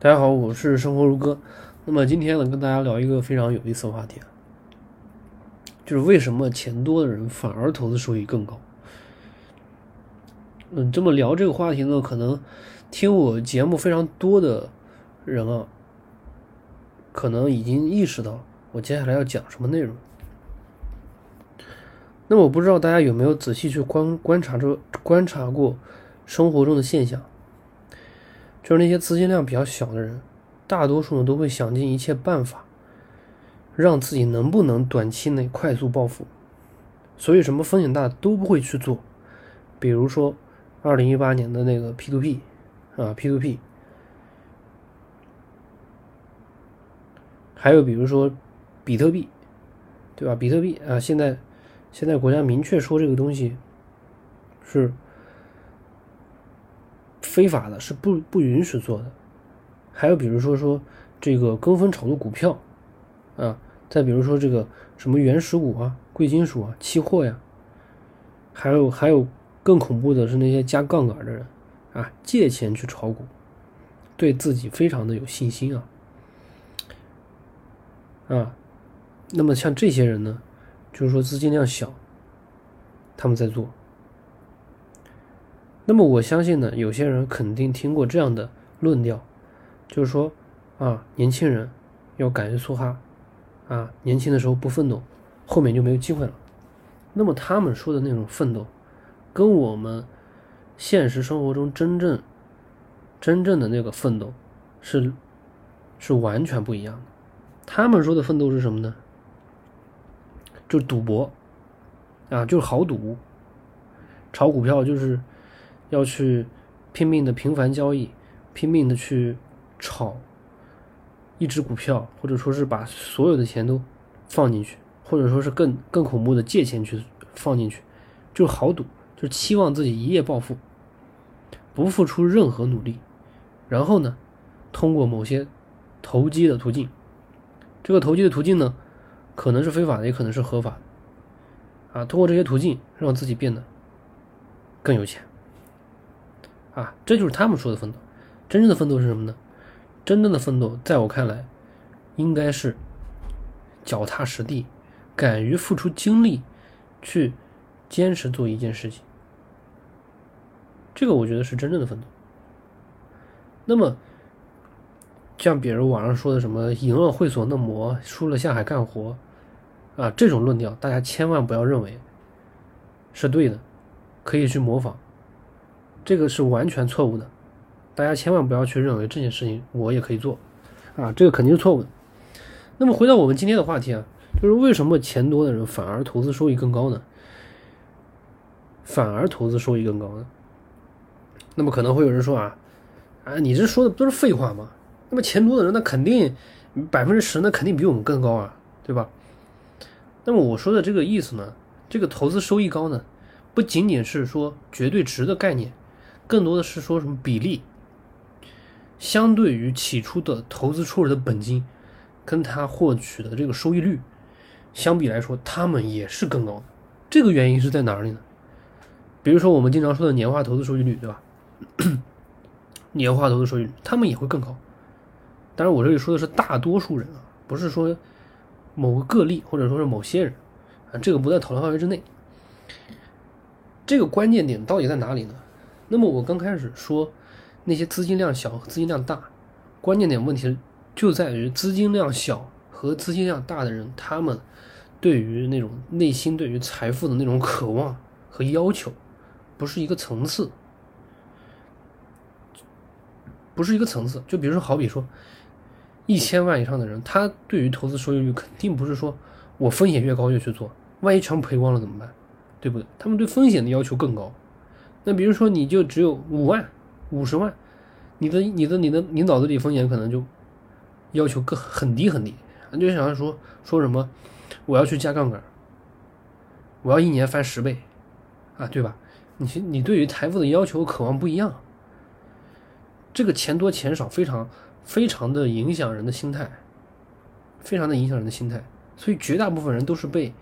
大家好，我是生活如歌。那么今天呢，跟大家聊一个非常有意思的话题，就是为什么钱多的人反而投资收益更高？嗯，这么聊这个话题呢，可能听我节目非常多的人啊，可能已经意识到我接下来要讲什么内容。那我不知道大家有没有仔细去观观察这观察过生活中的现象。就是那些资金量比较小的人，大多数呢都会想尽一切办法，让自己能不能短期内快速暴富。所以什么风险大都不会去做。比如说，二零一八年的那个 P to P 啊 P to P，还有比如说比特币，对吧？比特币啊，现在现在国家明确说这个东西是。非法的是不不允许做的，还有比如说说这个跟风炒作股票，啊，再比如说这个什么原始股啊、贵金属啊、期货呀，还有还有更恐怖的是那些加杠杆的人啊，借钱去炒股，对自己非常的有信心啊，啊，那么像这些人呢，就是说资金量小，他们在做。那么我相信呢，有些人肯定听过这样的论调，就是说，啊，年轻人要敢于梭哈，啊，年轻的时候不奋斗，后面就没有机会了。那么他们说的那种奋斗，跟我们现实生活中真正真正的那个奋斗是是完全不一样的。他们说的奋斗是什么呢？就是赌博，啊，就是豪赌，炒股票就是。要去拼命的频繁交易，拼命的去炒一只股票，或者说是把所有的钱都放进去，或者说是更更恐怖的借钱去放进去，就是豪赌，就是期望自己一夜暴富，不付出任何努力，然后呢，通过某些投机的途径，这个投机的途径呢，可能是非法的，也可能是合法的，啊，通过这些途径让自己变得更有钱。啊，这就是他们说的奋斗。真正的奋斗是什么呢？真正的奋斗，在我看来，应该是脚踏实地，敢于付出精力，去坚持做一件事情。这个我觉得是真正的奋斗。那么，像比如网上说的什么“赢了会所嫩模，输了下海干活”，啊，这种论调，大家千万不要认为是对的，可以去模仿。这个是完全错误的，大家千万不要去认为这件事情我也可以做，啊，这个肯定是错误的。那么回到我们今天的话题啊，就是为什么钱多的人反而投资收益更高呢？反而投资收益更高呢？那么可能会有人说啊，啊，你这说的不都是废话吗？那么钱多的人那肯定百分之十，那肯定比我们更高啊，对吧？那么我说的这个意思呢，这个投资收益高呢，不仅仅是说绝对值的概念。更多的是说什么比例，相对于起初的投资出来的本金，跟他获取的这个收益率相比来说，他们也是更高的。这个原因是在哪里呢？比如说我们经常说的年化投资收益率，对吧？年化投资收益率，他们也会更高。当然，我这里说的是大多数人啊，不是说某个个例或者说是某些人啊，这个不在讨论范围之内。这个关键点到底在哪里呢？那么我刚开始说，那些资金量小和资金量大，关键点问题就在于资金量小和资金量大的人，他们对于那种内心对于财富的那种渴望和要求，不是一个层次，不是一个层次。就比如说，好比说，一千万以上的人，他对于投资收益率肯定不是说我风险越高越去做，万一全部赔光了怎么办？对不对？他们对风险的要求更高。那比如说，你就只有五万、五十万，你的、你的、你的，你脑子里风险可能就要求更很低很低，你就想要说说什么，我要去加杠杆，我要一年翻十倍，啊，对吧？你你对于财富的要求渴望不一样，这个钱多钱少非常非常的影响人的心态，非常的影响人的心态，所以绝大部分人都是被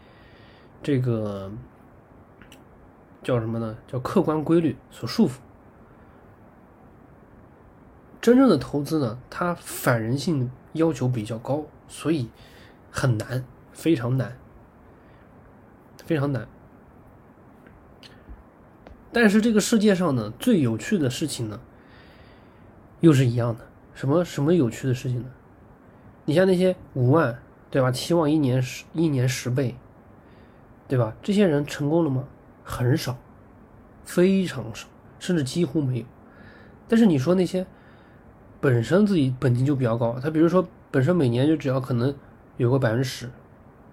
这个。叫什么呢？叫客观规律所束缚。真正的投资呢，它反人性要求比较高，所以很难，非常难，非常难。但是这个世界上呢，最有趣的事情呢，又是一样的。什么什么有趣的事情呢？你像那些五万，对吧？期望一年十一年十倍，对吧？这些人成功了吗？很少，非常少，甚至几乎没有。但是你说那些本身自己本金就比较高，他比如说本身每年就只要可能有个百分之十、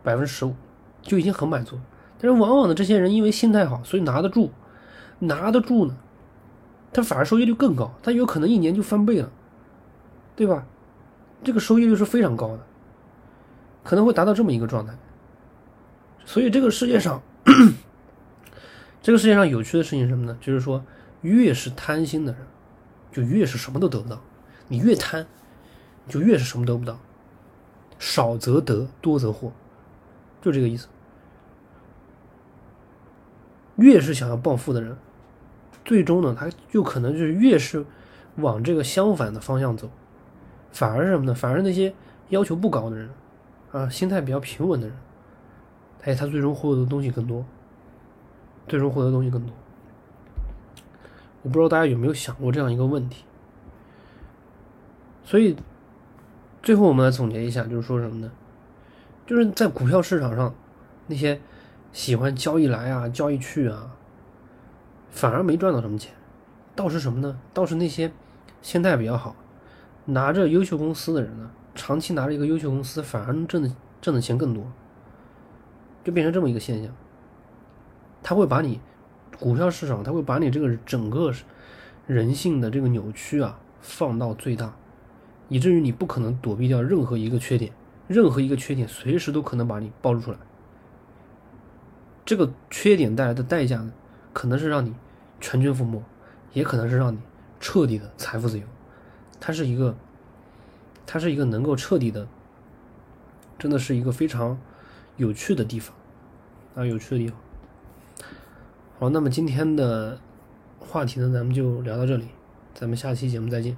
百分之十五，就已经很满足。但是往往的这些人因为心态好，所以拿得住。拿得住呢，他反而收益率更高，他有可能一年就翻倍了，对吧？这个收益率是非常高的，可能会达到这么一个状态。所以这个世界上，这个世界上有趣的事情是什么呢？就是说，越是贪心的人，就越是什么都得不到。你越贪，就越是什么得不到。少则得，多则祸，就这个意思。越是想要暴富的人。最终呢，他就可能就是越是往这个相反的方向走，反而是什么呢？反而那些要求不高的人，啊，心态比较平稳的人，哎，他最终获得的东西更多，最终获得东西更多。我不知道大家有没有想过这样一个问题。所以，最后我们来总结一下，就是说什么呢？就是在股票市场上，那些喜欢交易来啊、交易去啊。反而没赚到什么钱，倒是什么呢？倒是那些心态比较好、拿着优秀公司的人呢，长期拿着一个优秀公司，反而能挣的挣的钱更多，就变成这么一个现象。他会把你股票市场，他会把你这个整个人性的这个扭曲啊放到最大，以至于你不可能躲避掉任何一个缺点，任何一个缺点随时都可能把你暴露出来。这个缺点带来的代价呢？可能是让你全军覆没，也可能是让你彻底的财富自由。它是一个，它是一个能够彻底的，真的是一个非常有趣的地方啊，有趣的地方。好，那么今天的话题呢，咱们就聊到这里，咱们下期节目再见。